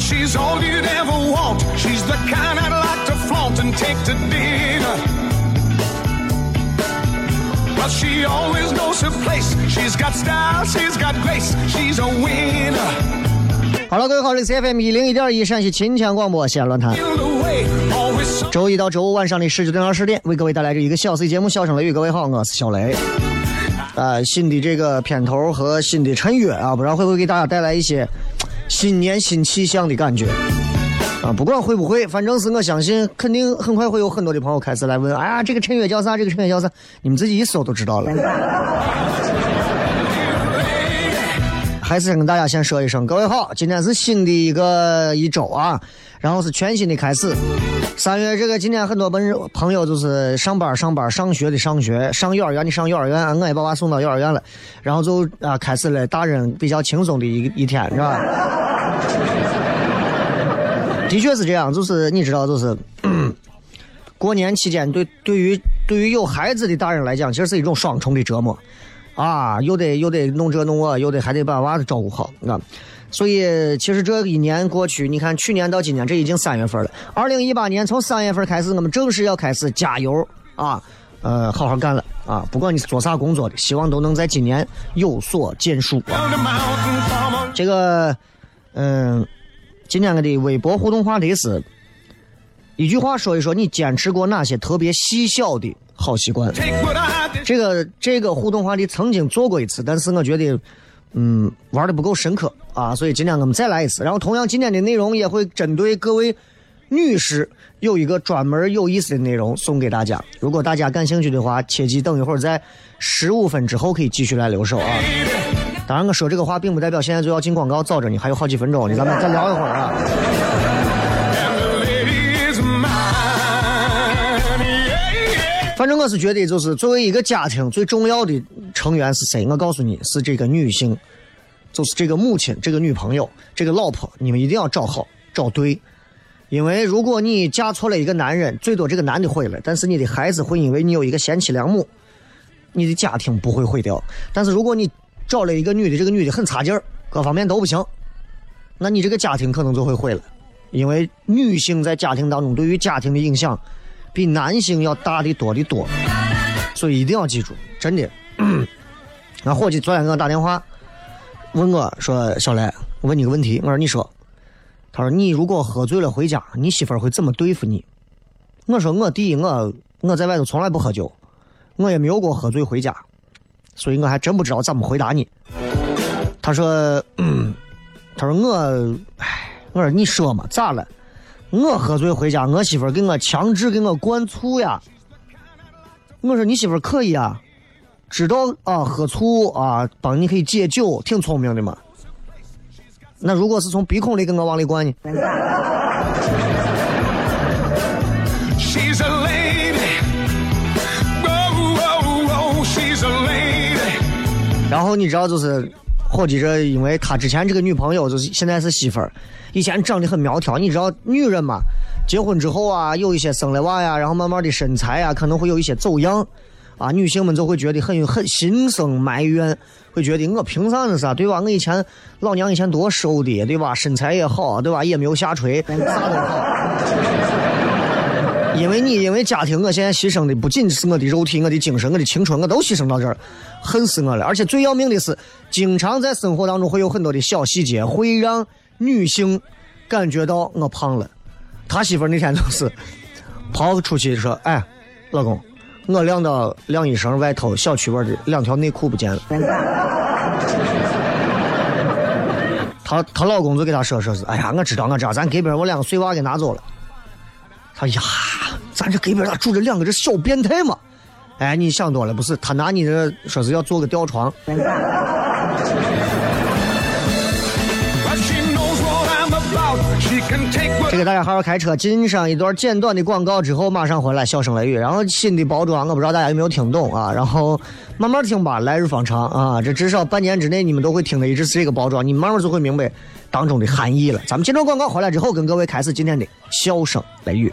She's all you'd ever want. She's the kind I'd like to flaunt and take to dinner. But she always knows her place. She's got style, she's got grace. She's a winner. 好了，各位好，这里是 FM 一零一点一陕西秦腔广播西安论坛。周一到周五晚上的十九点到十点，为各位带来这一个小 C 节目《笑声雷雨》。各位好，我是小雷。啊、新的这个片头和新的衬乐啊，不知道会不会给大家带来一些新年新气象的感觉啊？不管会不会，反正是我相信，肯定很快会有很多的朋友开始来问：哎呀，这个陈月叫啥？这个陈月叫啥？你们自己一搜都知道了。还是先跟大家先说一声，各位好，今天是新的一个一周啊，然后是全新的开始。三月这个今天很多朋友朋友就是上班上班上学的上学，上幼儿园的上幼儿园，我也把娃送到幼儿园了，然后就啊开始了大人比较轻松的一一天，是吧？的确是这样，就是你知道，就是 过年期间对对于对于有孩子的大人来讲，其实是一种双重的折磨。啊，又得又得弄这弄那，又得还得把娃照顾好，啊。所以其实这一年过去，你看去年到今年，这已经三月份了。二零一八年从三月份开始，我们正式要开始加油啊，呃，好好干了啊。不管你是做啥工作的，希望都能在今年有所建树。这个，嗯，今天我的微博互动话题是一句话说一说你坚持过哪些特别细小的好习惯。这个这个互动话题曾经做过一次，但是我觉得，嗯，玩的不够深刻啊，所以今天我们再来一次。然后同样今天的内容也会针对各位女士有一个专门有意思的内容送给大家。如果大家感兴趣的话，切记等一会儿在十五分之后可以继续来留守啊。当然，我说这个话并不代表现在就要进广告，早着呢还有好几分钟，呢咱们再聊一会儿啊。反正我是觉得，就是作为一个家庭最重要的成员是谁？我告诉你，是这个女性，就是这个母亲、这个女朋友、这个老婆，你们一定要找好、找对。因为如果你嫁错了一个男人，最多这个男的毁了，但是你的孩子会因为你有一个贤妻良母，你的家庭不会毁掉。但是如果你找了一个女的，这个女的很差劲儿，各方面都不行，那你这个家庭可能就会毁了。因为女性在家庭当中对于家庭的影响比男性要大的多的多，所以一定要记住，真的。俺伙计昨天给我打电话，问我说：“小雷，我问你个问题。”我说：“你说。”他说：“你如果喝醉了回家，你媳妇会怎么对付你？”我说：“我第一，我我在外头从来不喝酒，我也没有过喝醉回家，所以我还真不知道怎么回答你。”他说：“嗯，他说我，哎，我说你说嘛，咋了？我喝醉回家，我媳妇儿给我强制给我灌醋呀。我说你媳妇儿可以啊，知道啊，喝醋啊，帮你可以解酒，挺聪明的嘛。那如果是从鼻孔里给我往里灌呢.然后你知道就是伙计这，因为他之前这个女朋友就是现在是媳妇儿，以前长得很苗条。你知道女人嘛，结婚之后啊，有一些生了娃呀，然后慢慢的身材啊，可能会有一些走样。啊，女性们就会觉得很很心生埋怨，会觉得我凭啥子噻，对吧？我以前老娘以前多瘦的，对吧？身材也好，对吧？也没有下垂，啥都好。因为你因为家庭，我现在牺牲的不仅是我的肉体、我的精神、我的青春，我都牺牲到这儿，恨死我了。而且最要命的是，经常在生活当中会有很多的小细节，会让女性感觉到我胖了。他媳妇那天就是跑出去说：“哎，老公。”我晾到晾衣绳外头小区外的两条内裤不见了，她她老公就给她说说是，哎呀，我知道我知道，咱隔壁我两个碎娃给拿走了。他呀，咱这隔壁咋住着两个这小变态嘛？哎，你想多了，不是他拿你这说是要做个吊床。这个大家好好开车，进上一段简短的广告之后，马上回来，小声雷雨。然后新的包装，我不知道大家有没有听懂啊？然后慢慢听吧，来日方长啊！这至少半年之内你们都会听的，一直是这个包装，你慢慢就会明白当中的含义了。咱们进段广告回来之后，跟各位开始今天的笑声雷雨。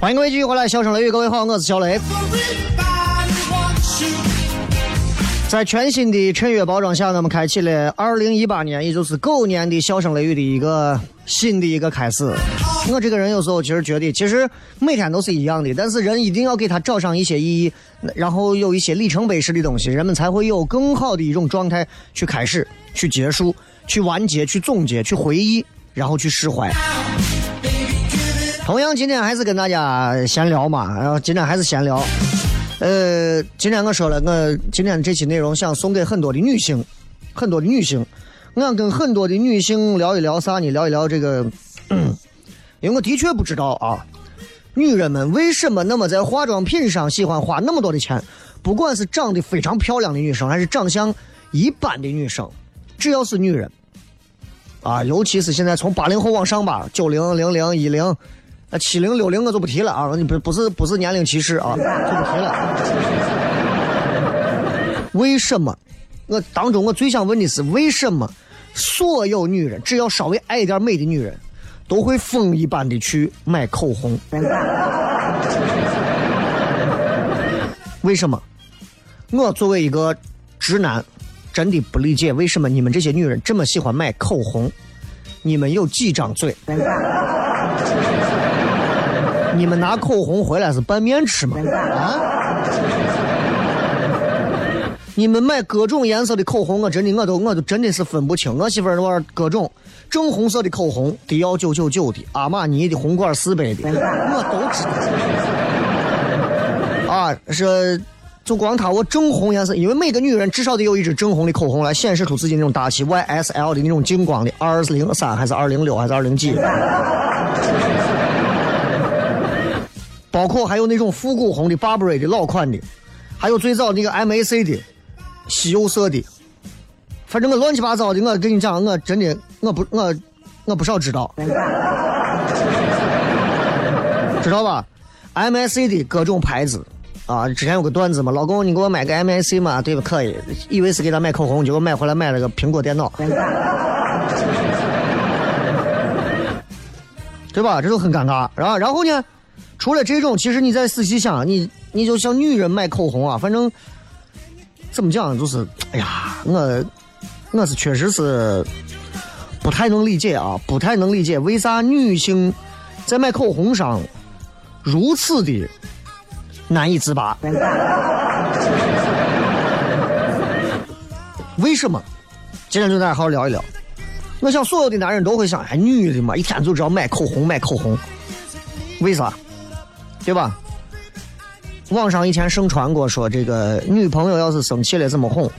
欢迎各位继续回来，笑声雷雨，各位好，我是小雷。在全新的衬月包装下，我们开启了二零一八年，也就是狗年的笑声雷雨的一个新的一个开始。我这个人有时候其实觉得，其实每天都是一样的，但是人一定要给他找上一些意义，然后有一些里程碑式的东西，人们才会有更好的一种状态去开始、去结束、去完结、去总结、去回忆，然后去释怀。同样，今天还是跟大家闲聊嘛，然后今天还是闲聊。呃，今天我说了，我今天这期内容想送给很多的女性，很多的女性，我想跟很多的女性聊一聊啥呢？聊一聊这个，因为我的确不知道啊，女人们为什么那么在化妆品上喜欢花那么多的钱？不管是长得非常漂亮的女生，还是长相一般的女生，只要是女人，啊，尤其是现在从八零后往上吧，九零、零零、一零。那七零六零我就不提了啊，你不不是不是年龄歧视啊，就不提了。为什么？我当中我最想问的是，为什么所有女人只要稍微爱一点美的女人，都会疯一般的去买口红？为什么？我作为一个直男，真的不理解为什么你们这些女人这么喜欢买口红。你们有几张嘴？你们拿口红回来是拌面吃吗？啊？你们买各种颜色的口红，我真的我都我都真的是分不清。我媳妇儿玩意儿各种正红色的口红，迪奥九九九的，阿玛尼的红罐四百的，我都知道。啊，是就光它我正红颜色，因为每个女人至少得有一支正红的口红来显示出自己那种大气。YSL 的那种净光的，二零三还是二零六还是二零几？包括还有那种复古红的 Burberry 的老款的，还有最早那个 MAC 的西柚色的，反正我乱七八糟的，我跟你讲，我真的我不我我不少知道，知道吧？MAC 的各种牌子啊，之前有个段子嘛，老公你给我买个 MAC 嘛，对吧？可以，以为是给他买口红，结果买回来买了个苹果电脑，对吧？这就很尴尬，然后然后呢？除了这种，其实你再仔细想，你你就像女人买口红啊，反正怎么讲，就是哎呀，我我是确实是不太能理解啊，不太能理解为啥女性在买口红上如此的难以自拔。为什么？今天就大家好好聊一聊。我想所有的男人都会想，哎，女的嘛，一天就知道买口红，买口红，为啥？对吧？网上以前盛传过说，这个女朋友要是生气了怎么哄？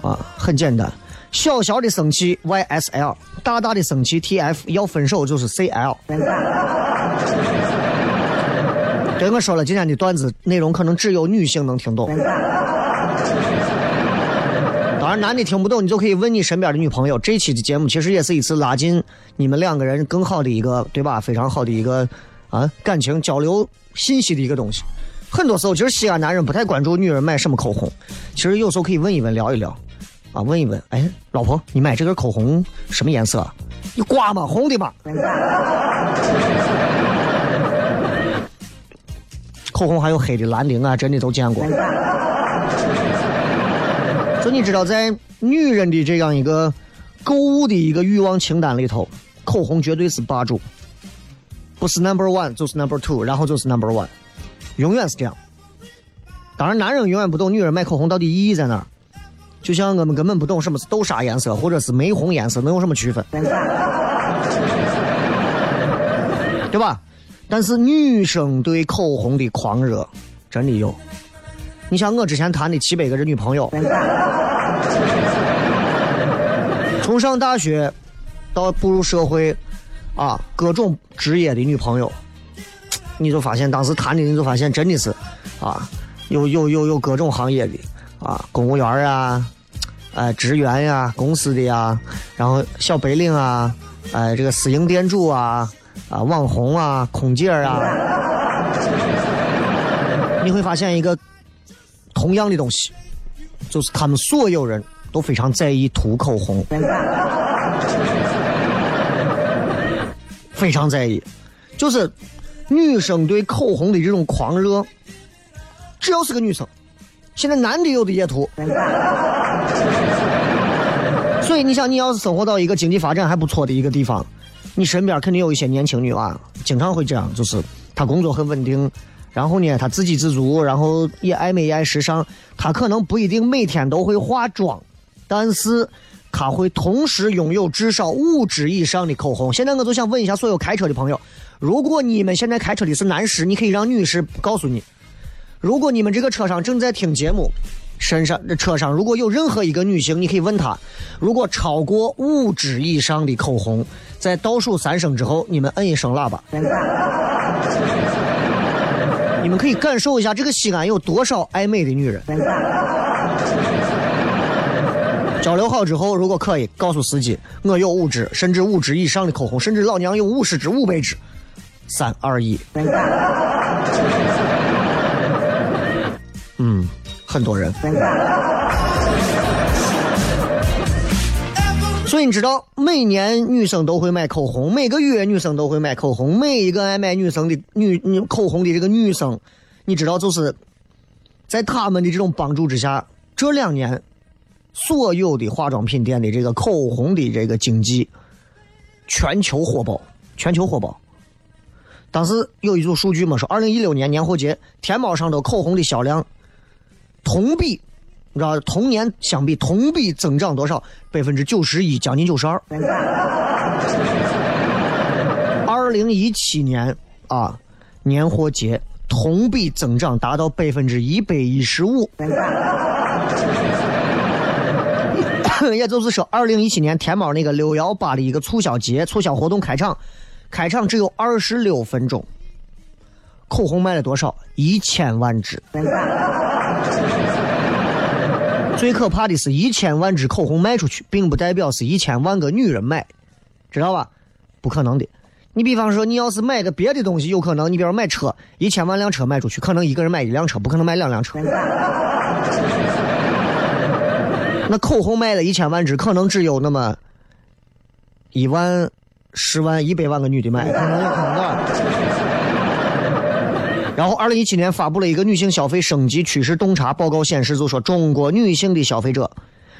啊，很简单，小小的生气 YSL，大大的生气 TF，要分手就是 CL。对我说了，今天的段子内容可能只有女性能听懂。当然，男的听不懂，你就可以问你身边的女朋友。这期的节目其实也是一次拉近你们两个人更好的一个，对吧？非常好的一个。啊，感情交流信息的一个东西，很多时候其实西安男人不太关注女人买什么口红，其实有时候可以问一问，聊一聊，啊，问一问，哎，老婆，你买这根口红什么颜色？你刮吗？红的吗？口红还有黑的、蓝的啊，真的都见过。就你知道，在女人的这样一个购物的一个欲望清单里头，口红绝对是霸主。不是 number one 就是 number two，然后就是 number one，永远是这样。当然，男人永远不懂女人买口红到底意义在哪儿。就像我们根本不懂什么是豆沙颜色或者是玫红颜色能有什么区分，对吧？但是女生对口红的狂热真的有。你像我之前谈的七百个这女朋友，从上大学到步入社会。啊，各种职业的女朋友，你就发现当时谈的，你就发现真的是，啊，有有有有各种行业的，啊，公务员啊，哎，职员呀，公司的呀，然后小白领啊，哎，这个私营店主啊，啊，网红啊，空姐啊，你会发现一个同样的东西，就是他们所有人都非常在意涂口红。非常在意，就是女生对口红的这种狂热。只要是个女生，现在男的有的也涂。所以你想，你要是生活到一个经济发展还不错的一个地方，你身边肯定有一些年轻女娃，经常会这样，就是她工作很稳定，然后呢，她自给自足，然后也爱美也爱时尚，她可能不一定每天都会化妆，但是。他会同时拥有至少五支以上的口红。现在我就想问一下所有开车的朋友，如果你们现在开车的是男士，你可以让女士告诉你；如果你们这个车上正在听节目，身上车上如果有任何一个女性，你可以问她，如果超过五支以上的口红，在倒数三声之后，你们摁一声喇叭。你们可以感受一下这个西安有多少爱美的女人。交流好之后，如果可以，告诉司机我有五支，甚至五支以上的口红，甚至老娘有五十支、五百支。三二一，嗯，很多人。所以你知道，每年女生都会买口红，每个月女生都会买口红，每一个爱买女生的女女口红的这个女生，你知道，就是在他们的这种帮助之下，这两年。所有的化妆品店的这个口红的这个经济，全球火爆，全球火爆。当时有一组数据嘛，说二零一六年年货节天猫上头口红的销量同比，你知道同年相比同比增长多少？百分之九十一，将近九十二。二零一七年啊，年货节同比增长达到百分之一百一十五。也就是说，二零一七年天猫那个六幺八的一个促销节、促销活动开场，开场只有二十六分钟，口红卖了多少？一千万支。最可怕的是一千万支口红卖出去，并不代表是一千万个女人买，知道吧？不可能的。你比方说，你要是买个别的东西，有可能。你比如买车，一千万辆车卖出去，可能一个人买一辆车，不可能买两辆车。那口红卖了一千万支，可能只有那么一万、十万、一百万个女的买，可能有可能的。然后，二零一七年发布了一个女性消费升级趋势洞察报告，显示就说中国女性的消费者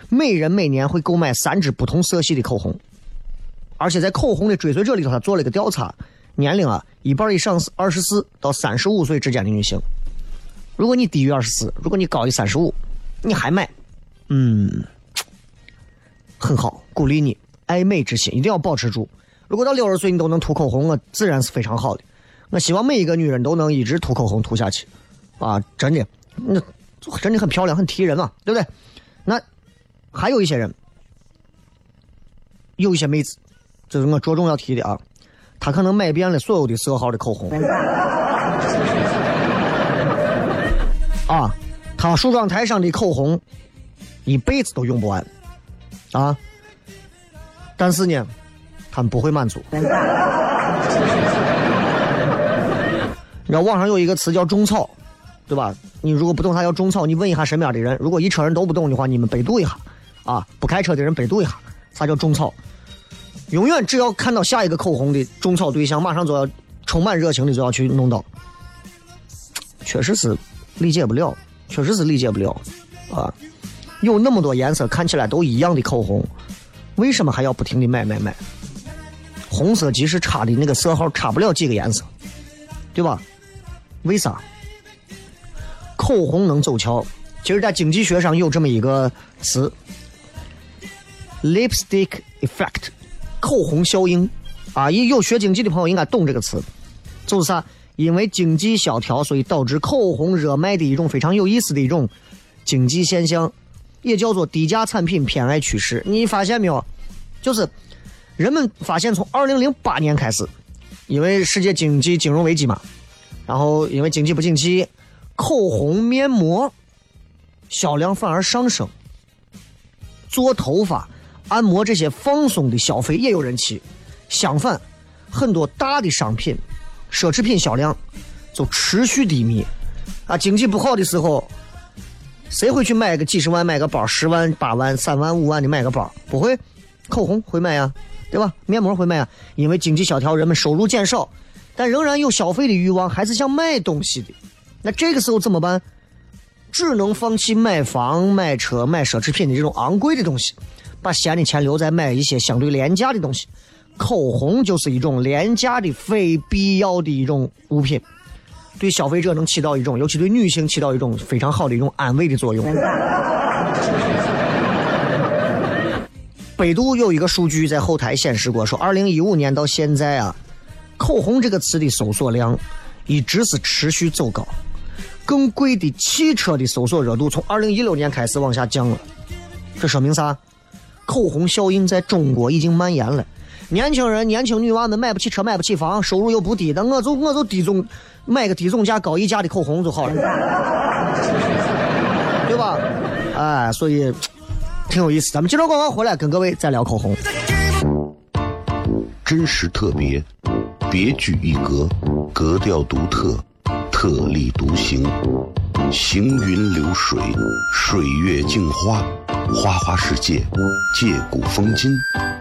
每人每年会购买三支不同色系的口红，而且在口红的追随者里头，他做了一个调查，年龄啊一半以上是二十四到三十五岁之间的女性。如果你低于二十四，如果你高于三十五，你还买？嗯，很好，鼓励你爱美之心一定要保持住。如果到六十岁你都能涂口红，我自然是非常好的。我希望每一个女人都能一直涂口红涂下去，啊，真的，那真的很漂亮，很提人嘛，对不对？那还有一些人，有一些妹子，这是我着重要提的啊，她可能买遍了所有的色号的口红，啊，她梳妆台上的口红。一辈子都用不完，啊！但是呢，他们不会满足。你知道网上有一个词叫“种草”，对吧？你如果不懂啥叫种草，你问一下身边的人。如果一车人都不懂的话，你们百度一下，啊，不开车的人百度一下，啥叫种草？永远只要看到下一个口红的种草对象，马上就要充满热情的就要去弄到。确实是理解不了，确实是理解不了，啊！有那么多颜色看起来都一样的口红，为什么还要不停的买买买？红色即使差的那个色号差不了几个颜色，对吧？为啥？口红能走俏？其实，在经济学上有这么一个词，lipstick effect，口红效应。啊，一有学经济的朋友应该懂这个词，就是啥？因为经济萧条，所以导致口红热卖的一种非常有意思的一种经济现象。也叫做低价产品偏爱趋势，你发现没有？就是人们发现，从二零零八年开始，因为世界经济金融危机嘛，然后因为经济不景气，口红、面膜销量反而上升，做头发、按摩这些放松的消费也有人气。相反，很多大的商品、奢侈品销量就持续低迷。啊，经济不好的时候。谁会去买个几十万买个包，十万八万三万五万的买个包？不会，口红会买呀，对吧？面膜会买啊，因为经济萧条，人们收入减少，但仍然有消费的欲望，还是想买东西的。那这个时候怎么办？只能放弃买房、买车、买奢侈品的这种昂贵的东西，把闲的钱留在买一些相对廉价的东西。口红就是一种廉价的、非必要的一种物品。对消费者能起到一种，尤其对女性起到一种非常好的一种安慰的作用。百度有一个数据在后台显示过，说二零一五年到现在啊，口红这个词的搜索量一直是持续走高，更贵的汽车的搜索热度从二零一六年开始往下降了。这说明啥？口红效应在中国已经蔓延了。年轻人、年轻女娃们买不起车、买不起房，收入又不低，那我就我就低总买个低总价、高溢价的口红就好了，对吧？哎，所以挺有意思。咱们接着广告回来，跟各位再聊口红。真实特别，别具一格，格调独特，特立独行，行云流水，水月镜花，花花世界，借古风今。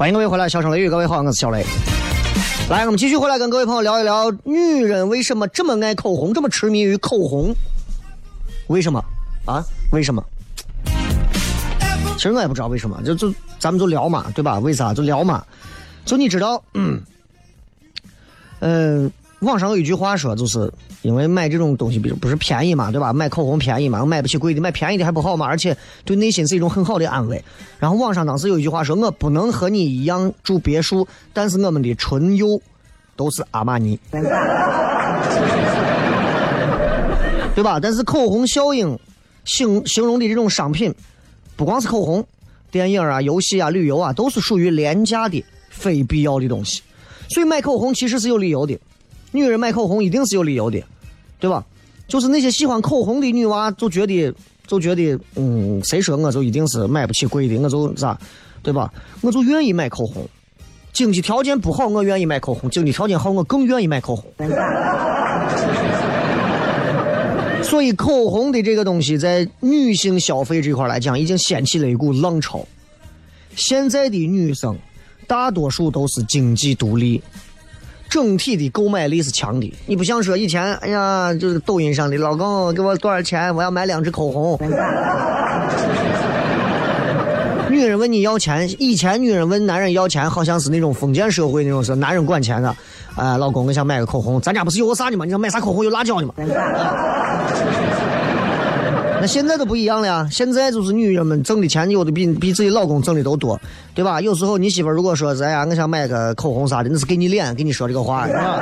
欢迎各位回来，小声雷雨，各位好，我是小雷。来，我们继续回来跟各位朋友聊一聊，女人为什么这么爱口红，这么痴迷于口红？为什么啊？为什么？其实我也不知道为什么，就就咱们就聊嘛，对吧？为啥就聊嘛？就你知道，嗯，嗯，网上有一句话说，就是因为买这种东西，比如不是便宜嘛，对吧？买口红便宜嘛，买不起贵的，买便宜的还不好嘛，而且对内心是一种很好的安慰。然后网上当时有一句话说，我不能和你一样住别墅，但是我们的唇釉都是阿玛尼，对吧？但是口红效应形形容的这种商品，不光是口红，电影啊、游戏啊、旅游啊，都是属于廉价的、非必要的东西。所以买口红其实是有理由的，女人买口红一定是有理由的，对吧？就是那些喜欢口红的女娃，就觉得就觉得，嗯，谁说我就一定是买不起贵的，我就咋，对吧？我就愿意买口红。经济条件不好，我愿意买口红；经济条件好，我更愿意买口红。所以，口红的这个东西，在女性消费这块来讲，已经掀起了一股浪潮。现在的女生，大多数都是经济独立，整体的购买力是强的。你不像说以前，哎呀，就是抖音上的老公给我多少钱，我要买两支口红。女人问你要钱，以前女人问男人要钱，好像是那种封建社会那种是男人管钱的。哎，老公，我想买个口红，咱家不是有个啥的吗？你想买啥口红？有辣椒的吗？那现在都不一样了！现在就是女人们挣的钱，有的比比自己老公挣的都多，对吧？有时候你媳妇如果说是哎呀，我想买个口红啥的，那是给你脸，给你说这个话，是吧？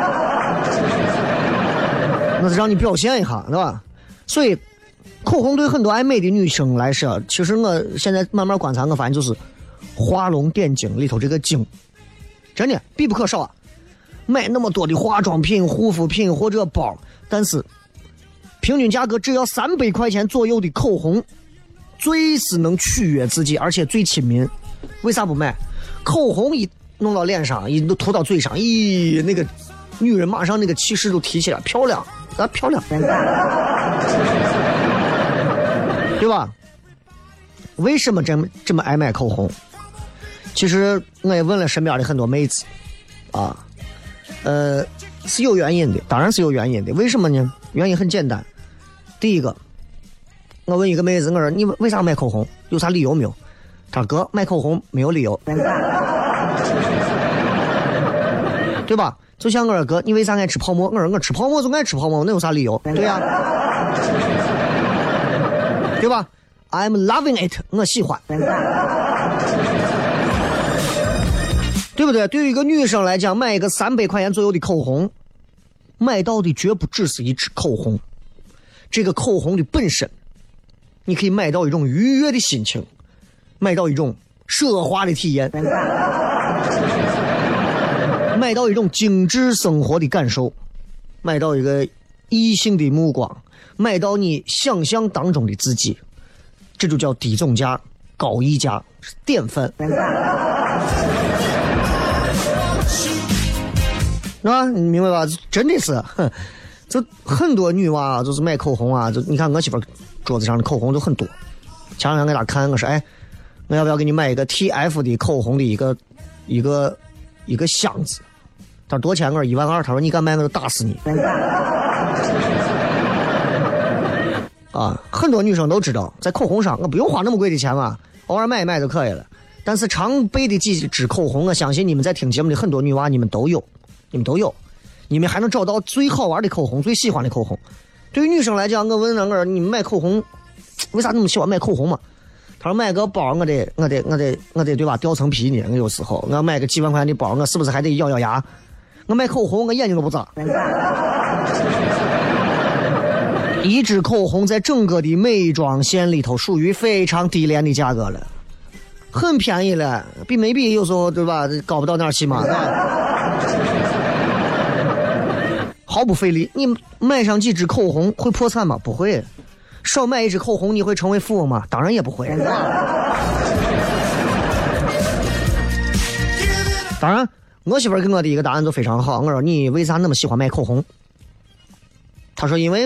那是让你表现一下，对吧？所以。口红对很多爱美的女生来说，其实我现在慢慢观察，我发现就是画龙点睛里头这个睛，真的必不可少啊！买那么多的化妆品、护肤品或者包，但是平均价格只要三百块钱左右的口红，最是能取悦自己，而且最亲民。为啥不买？口红一弄到脸上，一都涂到嘴上，咦，那个女人马上那个气势都提起来，漂亮啊，漂亮！对吧？为什么这么这么爱买口红？其实我也问了身边的很多妹子，啊，呃，是有原因的，当然是有原因的。为什么呢？原因很简单。第一个，我问一个妹子，我说你为啥买口红？有啥理由没有？她说哥，买口红没有理由，对吧？就像我说哥，你为啥爱吃泡沫？我说我吃泡沫就爱吃泡沫，那有啥理由？对呀。对吧？I'm loving it，我喜欢，对不对？对于一个女生来讲，买一个三百块钱左右的口红，买到的绝不只是一支口红，这个口红的本身，你可以买到一种愉悦的心情，买到一种奢华的体验，买到一种精致生活的感受，买到一个异性的目光。买到你想象当中的自己，这就叫低总价、高溢价，是典范，是吧？你明白吧？真的是，哼，就很多女娃啊，就是买口红啊，就你看我媳妇桌子上的口红就很多。前两天给她看，我说哎，我要不要给你买一个 TF 的口红的一个一个一个箱子？她说多少钱？我说一万二。她说你敢买我就打死你。啊，很多女生都知道，在口红上我不用花那么贵的钱嘛，偶尔买一买就可以了。但是常备的几支口红，我相信你们在听节目的很多女娃，你们都有，你们都有，你们还能找到最好玩的口红，最喜欢的口红。对于女生来讲，我问她我说你们买口红，为啥那么喜欢买口红嘛？她说买个包，我得我得我得我得对吧？掉层皮呢。我有时候我要买个几万块钱的包，我是不是还得咬咬牙？我买口红，我眼睛都不眨。一支口红在整个的美妆线里头属于非常低廉的价格了。很便宜了，比眉笔有时候对吧？高不到哪儿去嘛。毫不费力，你买上几支口红会破产吗？不会。少买一支口红你会成为富翁吗？当然也不会。当然，我媳妇给我的一个答案就非常好。我说你为啥那么喜欢买口红？她说因为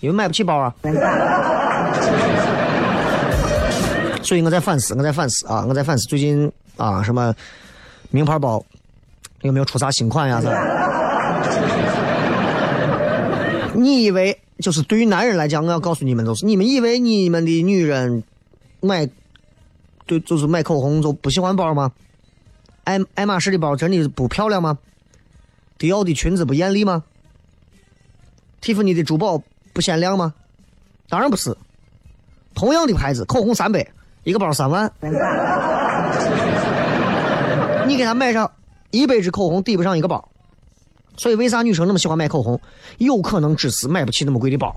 因为买不起包啊。所以我在反思，我在反思啊，我在反思最近啊什么名牌包有没有出啥新款呀？你以为就是对于男人来讲，我要告诉你们，就是你们以为你们的女人买对就是买口红就不喜欢包吗？爱爱马仕的包真的不漂亮吗？迪奥的裙子不艳丽吗？蒂芙尼的珠宝不鲜亮吗？当然不是，同样的牌子，口红三百。一个包三万，你给他买上一百支口红抵不上一个包，所以为啥女生那么喜欢买口红？有可能只是买不起那么贵的包。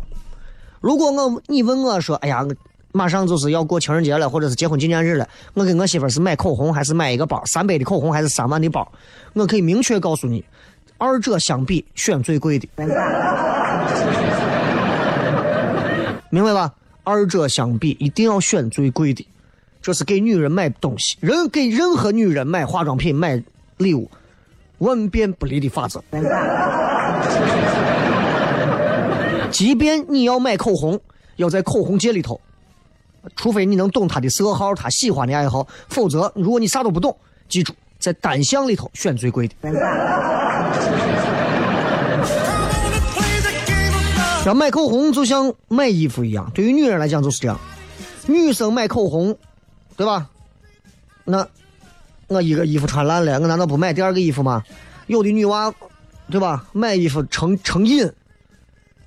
如果我你问我说，哎呀，马上就是要过情人节了，或者是结婚纪念日了，我跟我媳妇是买口红还是买一个包？三百的口红还是三万的包？我可以明确告诉你，二者相比选最贵的，明白吧？二者相比一定要选最贵的。这是给女人买东西，人给任何女人买化妆品、买礼物，万变不离的法则。即便你要买口红，要在口红界里头，除非你能懂它的色号、它喜欢的爱好，否则如果你啥都不懂，记住在单项里头选最贵的。要买口红就像买衣服一样，对于女人来讲就是这样，女生买口红。对吧？那我一个衣服穿烂了，我难道不买第二个衣服吗？有的女娃，对吧？买衣服成成瘾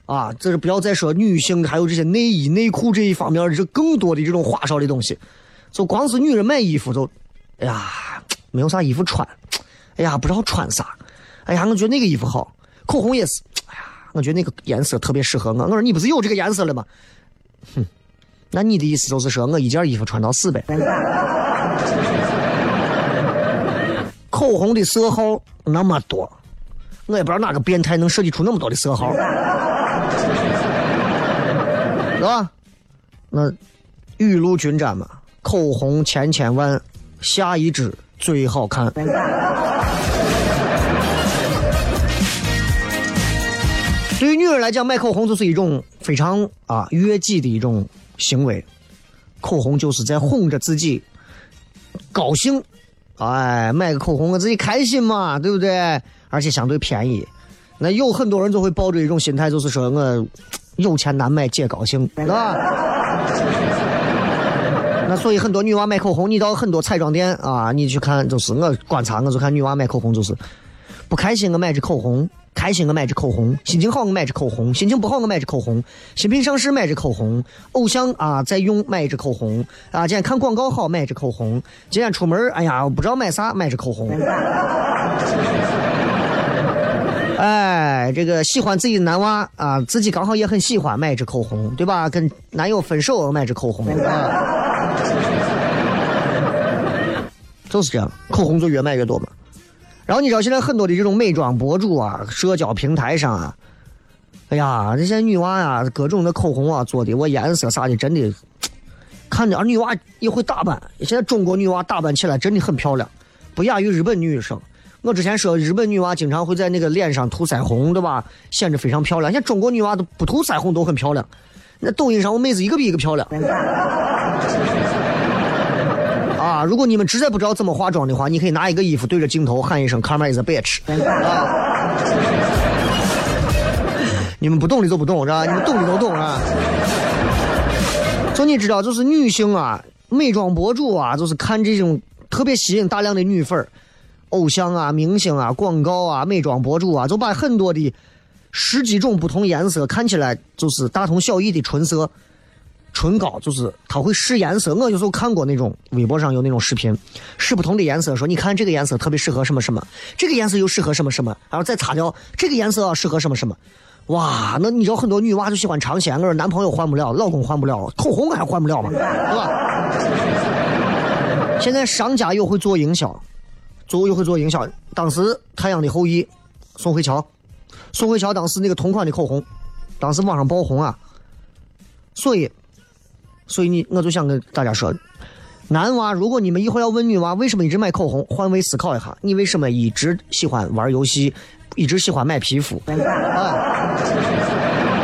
啊！这是不要再说女性还有这些内衣内裤这一方面这更多的这种花哨的东西。就光是女人买衣服，就哎呀，没有啥衣服穿，哎呀，不知道穿啥，哎呀，我觉得那个衣服好，口红也是，哎呀，我觉得那个颜色特别适合我。我说你不是有这个颜色了吗？哼。那你的意思就是说我一件衣服穿到死呗？口红的色号那么多，我也不知道哪个变态能设计出那么多的色号，是吧？那雨露均沾嘛，口红千千万，下一支最好看。对于女人来讲，买口红就是一种非常啊悦己的一种。行为，口红就是在哄着自己高兴，哎，买个口红我自己开心嘛，对不对？而且相对便宜。那有很多人就会抱着一种心态，就是说我 有钱难买姐高兴，是吧？那所以很多女娃买口红，你到很多彩妆店啊，你去看，就是我观察，我就看女娃买口红，就是不开心我买支口红。开心我买支口红，心情好我买支口红，心情不好我买支口红，新品上市买支口红，偶像啊在用买一支口红啊，今天看广告好买支口红，今天出门哎呀不知道买啥买支口红，哎，这个喜欢自己的男娃啊，自己刚好也很喜欢买一支口红，对吧？跟男友分手买支口红，就是这样，口红就越买越多嘛。然后你知道现在很多的这种美妆博主啊，社交平台上啊，哎呀，这些女娃啊，各种的口红啊做的，我颜色啥的真的，看着女娃也会打扮。现在中国女娃打扮起来真的很漂亮，不亚于日本女生。我之前说日本女娃经常会在那个脸上涂腮红，对吧？显得非常漂亮。现在中国女娃都不涂腮红都很漂亮。那抖音上我妹子一个比一个漂亮。啊，如果你们实在不知道怎么化妆的话，你可以拿一个衣服对着镜头喊一声 “Karma is a bitch”。啊，你们不懂的就不懂是吧？你们懂的都懂啊。就你知道，就是女性啊，美妆博主啊，就是看这种特别吸引大量的女粉儿。偶像啊，明星啊，广告啊，美妆博主啊，就把很多的十几种不同颜色看起来就是大同小异的唇色、唇膏，就是他会试颜色。我有时候看过那种微博上有那种视频，试不同的颜色，说你看这个颜色特别适合什么什么，这个颜色又适合什么什么，然后再擦掉这个颜色适合什么什么。哇，那你知道很多女娃就喜欢尝鲜，我说男朋友换不了，老公换不了，口红还换不了吗？对吧？现在商家又会做营销。做又会做营销，当时《太阳的后裔》，宋慧乔，宋慧乔当时那个同款的口红，当时网上爆红啊。所以，所以你我就想跟大家说，男娃，如果你们以后要问女娃为什么一直买口红，换位思考一下，你为什么一直喜欢玩游戏，一直喜欢买皮肤，啊，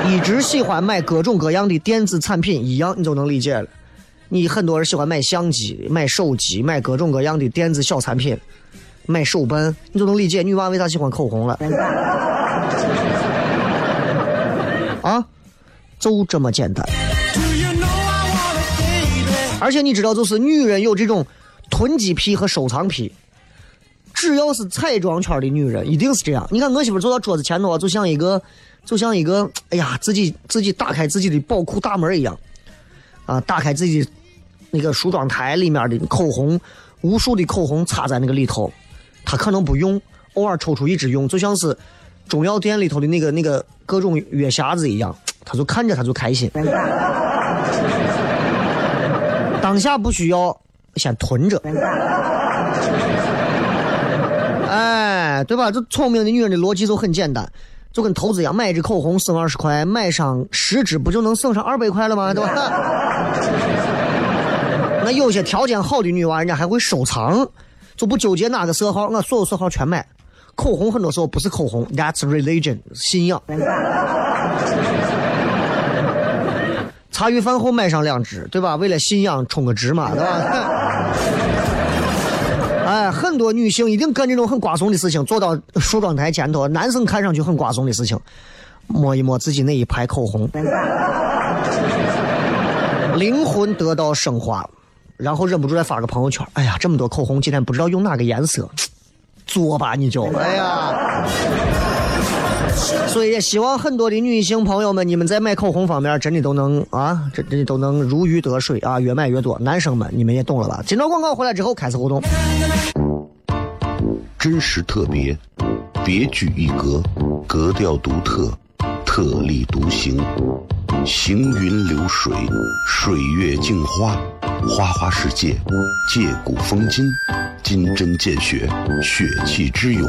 一直喜欢买各种各样的电子产品，一样你就能理解了。你很多人喜欢买相机、买手机、买各种各样的电子小产品。买手办，你就能理解女娃为啥喜欢口红了。啊，就这么简单。而且你知道，就是女人有这种囤积癖和收藏癖。只要是彩妆圈的女人，一定是这样。你看我媳妇坐到桌子前头啊，就像一个，就像一个，哎呀，自己自己打开自己的宝库大门一样。啊，打开自己那个梳妆台里面的口红，无数的口红插在那个里头。她可能不用，偶尔抽出一支用，就像是中药店里头的那个那个各种药匣子一样，他就看着他就开心。当下不需要先囤着，哎，对吧？这聪明的女人的逻辑就很简单，就跟投资一样，买一支口红省二十块，买上十支不就能省上二百块了吗？对吧？那有些条件好的女娃，人家还会收藏。就不纠结哪个色号，我所有色号全买。口红很多时候不是口红，That's religion，信仰。茶余饭后买上两支，对吧？为了信仰充个值嘛，对吧？哎，很多女性一定干这种很瓜怂的事情，坐到梳妆台前头，男生看上去很瓜怂的事情，摸一摸自己那一排口红，灵魂得到升华。然后忍不住再发个朋友圈，哎呀，这么多口红，今天不知道用哪个颜色，作吧你就，哎呀。所以也希望很多的女性朋友们，你们在买口红方面真的都能啊，真真的都能如鱼得水啊，越买越多。男生们，你们也懂了吧？今朝广告回来之后开始互动。真实特别，别具一格，格调独特，特立独行，行云流水，水月镜花。花花世界，借古风今，金针见血，血气之勇，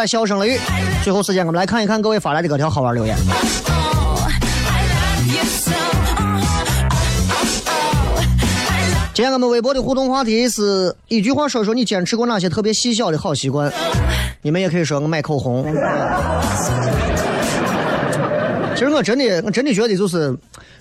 来，笑声雷雨。最后时间，我们来看一看各位发来的各条好玩留言。今天我们微博的互动话题是一句话说说你坚持过哪些特别细小的好习惯。你们也可以说我买口红。其实我真的，我真的觉得就是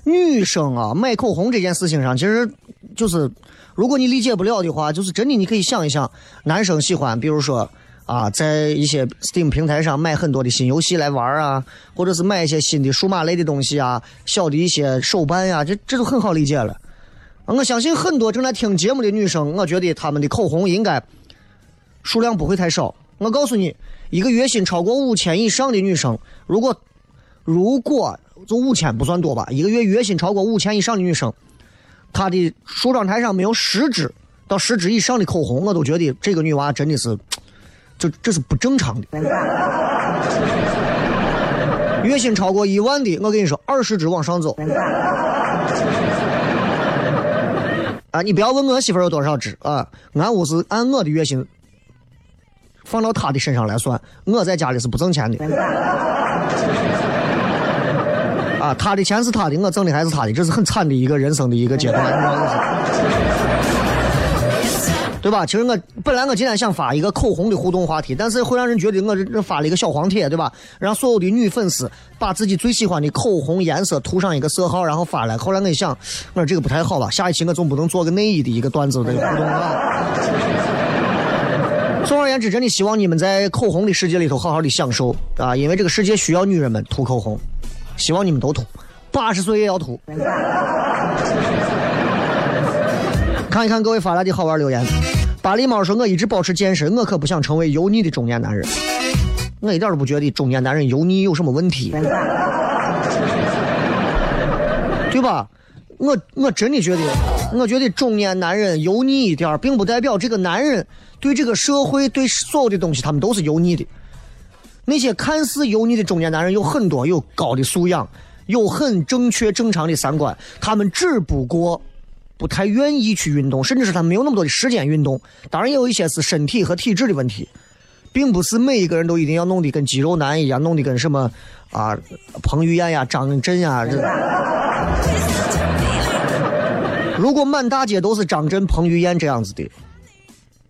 女生啊，买口红这件事情上，其实就是如果你理解不了的话，就是真的你可以想一想，男生喜欢，比如说啊，在一些 Steam 平台上买很多的新游戏来玩啊，或者是买一些新的数码类的东西啊，小的一些手办呀、这这都很好理解了。我相信很多正在听节目的女生，我觉得她们的口红应该数量不会太少。我告诉你，一个月薪超过五千以上的女生，如果如果就五千不算多吧，一个月月薪超过五千以上的女生，她的梳妆台上没有十支到十支以上的口红，我都觉得这个女娃真的是，就这是不正常的。月薪超过一万的，我跟你说，二十支往上走。啊，你不要问我媳妇有多少支啊，俺屋是按我的月薪放到她的身上来算，我在家里是不挣钱的。啊，她的钱是她的，我挣的还是她的，这是很惨的一个人生的一个阶段，对吧？其实我本来我今天想发一个口红的互动话题，但是会让人觉得我这这发了一个小黄帖，对吧？让所有的女粉丝把自己最喜欢的口红颜色涂上一个色号，然后发来。后来我一想，我说这个不太好吧？下一期我总不能做个内衣的一个段子这个互动吧？总而言之，真的希望你们在口红的世界里头好好的享受啊，因为这个世界需要女人们涂口红，希望你们都涂，八十岁也要涂。看一看各位发来的好玩留言。巴黎猫说：“我一直保持健身，我可不想成为油腻的中年男人。我一点都不觉得中年男人油腻有什么问题，对吧？我我真的觉得，我觉得中年男人油腻一点，并不代表这个男人对这个社会、对所有的东西，他们都是油腻的。那些看似油腻的中年男人有很多有高的素养，有很正确正常的三观，他们只不过不太愿意去运动，甚至是他没有那么多的时间运动。当然，也有一些是身体和体质的问题，并不是每一个人都一定要弄得跟肌肉男一样，弄得跟什么啊彭于晏呀、张震呀。如果满大街都是张震、彭于晏这样子的，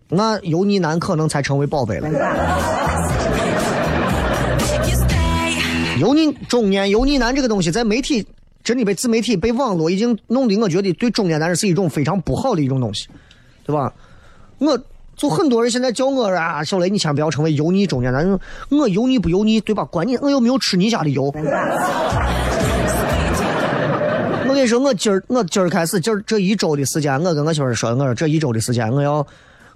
那油腻男可能才成为宝贝了。油腻中年油腻男这个东西，在媒体真的被自媒体、被网络已经弄得，我觉得对中年男人是一种非常不好的一种东西，对吧？我就很多人现在叫我啊，小雷，你千万不要成为油腻中年男人。我油腻不油腻，对吧？关键我又没有吃你家的油。我跟你说，我今儿我今儿开始，今儿这一周的时间，我跟我媳妇说，我说这一周的时间，我要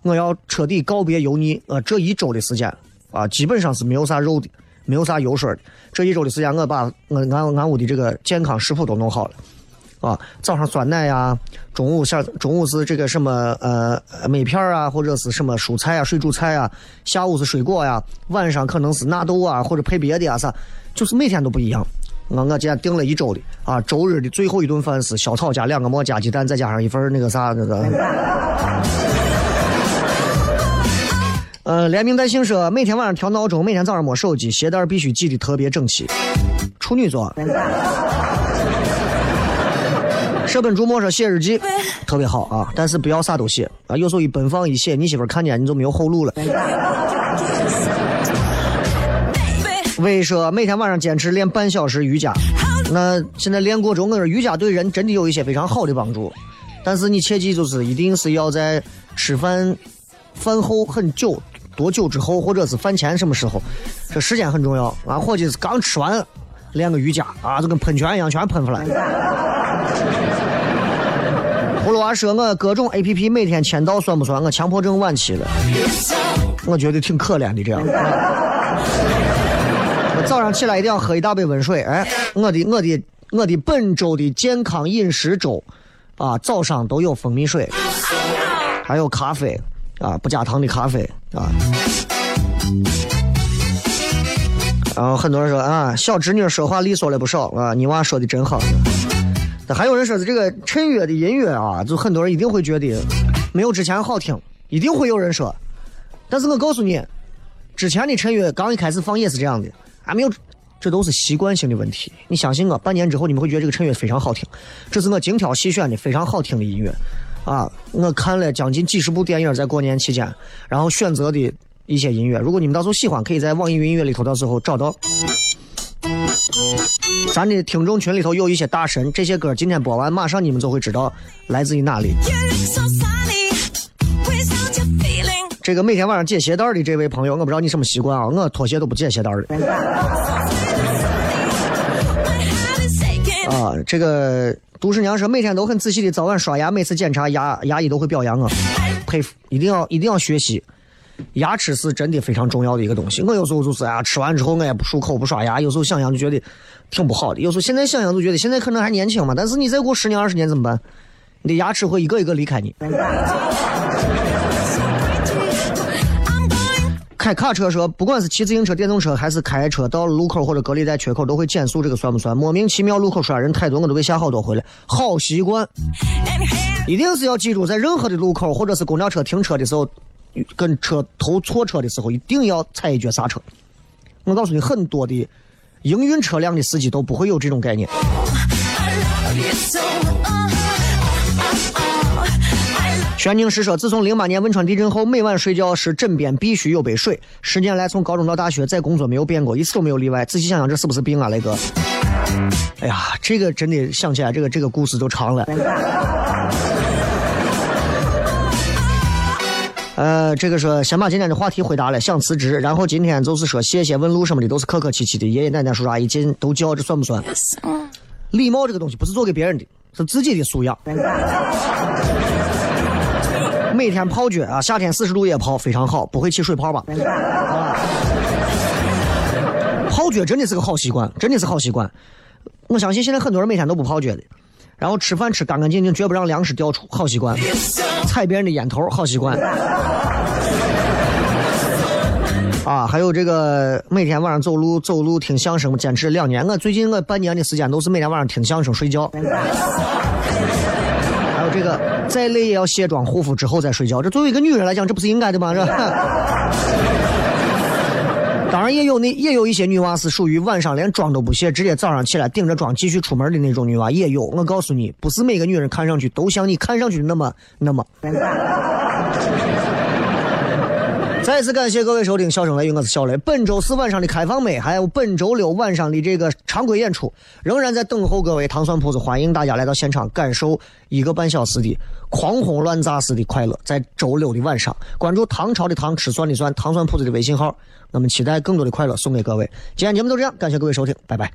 我要彻底告别油腻。呃，这一周的时间啊，基本上是没有啥肉的，没有啥油水的。这一周的时间，我把我俺俺屋的这个健康食谱都弄好了。啊，早上酸奶呀，中午下中午是这个什么呃麦片啊，或者是什么蔬菜啊、水煮菜啊，下午是水果呀，晚上可能是纳豆啊，或者配别的啊啥，就是每天都不一样。我我今天订了一周的啊，周日的最后一顿饭是小炒加两个馍加鸡蛋，再加上一份那个啥那个。呃，连名带姓说，每天晚上调闹钟，每天早上摸手机，鞋带必须系得特别整齐。处女座。舍本逐末说写日记特别好啊，但是不要啥都写啊，有时候一奔放一写，你媳妇看见你就没有后路了。为说每天晚上坚持练半小时瑜伽，那现在练过之后，我说瑜伽对人真的有一些非常好的帮助，但是你切记就是一定是要在吃饭饭后很久多久之后，或者是饭前什么时候，这时间很重要。俺伙计是刚吃完练个瑜伽啊，就跟喷泉一样，全喷出来。葫芦娃说：“我各种 A P P 每天签到算不算？我强迫症晚期了，我觉得挺可怜的这样。我早上起来一定要喝一大杯温水。哎，我的我的我的本周的健康饮食周啊，早上都有蜂蜜水，还有咖啡啊，不加糖的咖啡啊。然后很多人说啊，小侄女说话利索了不少啊，你娃说的真好。但还有人说是这个衬乐的音乐啊，就很多人一定会觉得没有之前好听，一定会有人说。但是我告诉你，之前的陈悦刚一开始放也是这样的，还没有，这都是习惯性的问题。你相信我，半年之后你们会觉得这个陈悦非常好听，这是我精挑细选的非常好听的音乐啊！我看了将近几十部电影在过年期间，然后选择的一些音乐，如果你们到时候喜欢，可以在网易云音乐里头到时候找到。咱的听众群里头有一些大神，这些歌今天播完，马上你们就会知道来自于哪里。这个每天晚上解鞋带的这位朋友，我不知道你什么习惯啊，我拖鞋都不解鞋带的. 啊。这个杜十娘说每天都很仔细的早晚刷牙，每次检查牙牙医都会表扬我，佩服，一定要一定要学习。牙齿是真的非常重要的一个东西。我有时候就是啊，吃完之后我也不漱口不刷牙，有时候想想就觉得挺不好的。有时候现在想想就觉得现在可能还年轻嘛，但是你再过十年二十年怎么办？你的牙齿会一个一个离开你。开卡车说，不管是骑自行车、电动车，还是开车到路口或者隔离带缺口，都会减速，这个算不算？莫名其妙路口出来人太多，我都被吓好多回了。好习惯，一定是要记住，在任何的路口或者是公交车停车的时候，跟车头错车的时候，一定要踩一脚刹车。我告诉你，很多的营运车辆的司机都不会有这种概念。I love you so. 玄宁师说，自从零八年汶川地震后，每晚睡觉时枕边必须有杯水。十年来，从高中到大学，在工作没有变过，一次都没有例外。仔细想想，这是不是病啊，雷哥？哎呀，这个真的想起来，这个这个故事就长了。呃，这个说先把今天的话题回答了，想辞职，然后今天就是说谢谢问路什么的都是客客气气的，爷爷奶奶叔叔阿姨进都叫，这算不算.礼貌这个东西不是做给别人的，是自己的素养。每天泡脚啊，夏天四十度也泡，非常好，不会起水泡吧？泡脚真的是个好习惯，真的是好习惯。我相信现在很多人每天都不泡脚的，然后吃饭吃干干净净，绝不让粮食掉出，好习惯。踩别人的烟头，好习惯。啊，还有这个每天晚上走路走路听相声，坚持两年。我最近我半年的时间都是每天晚上听相声睡觉。这个再累也要卸妆护肤之后再睡觉，这作为一个女人来讲，这不是应该的吗？这。当然也有那也有一些女娃是属于晚上连妆都不卸，直接早上起来顶着妆继续出门的那种女娃也有。我告诉你，不是每个女人看上去都像你看上去那么那么。再次感谢各位收听《笑声雷雨》，我是小雷。本周四晚上的开放麦，还有本周六晚上的这个常规演出，仍然在等候各位糖蒜铺子，欢迎大家来到现场，感受一个半小时的狂轰乱炸式的快乐。在周六的晚上，关注唐朝的唐，吃蒜的蒜，糖蒜铺子的微信号，我们期待更多的快乐送给各位。今天节目就这样，感谢各位收听，拜拜。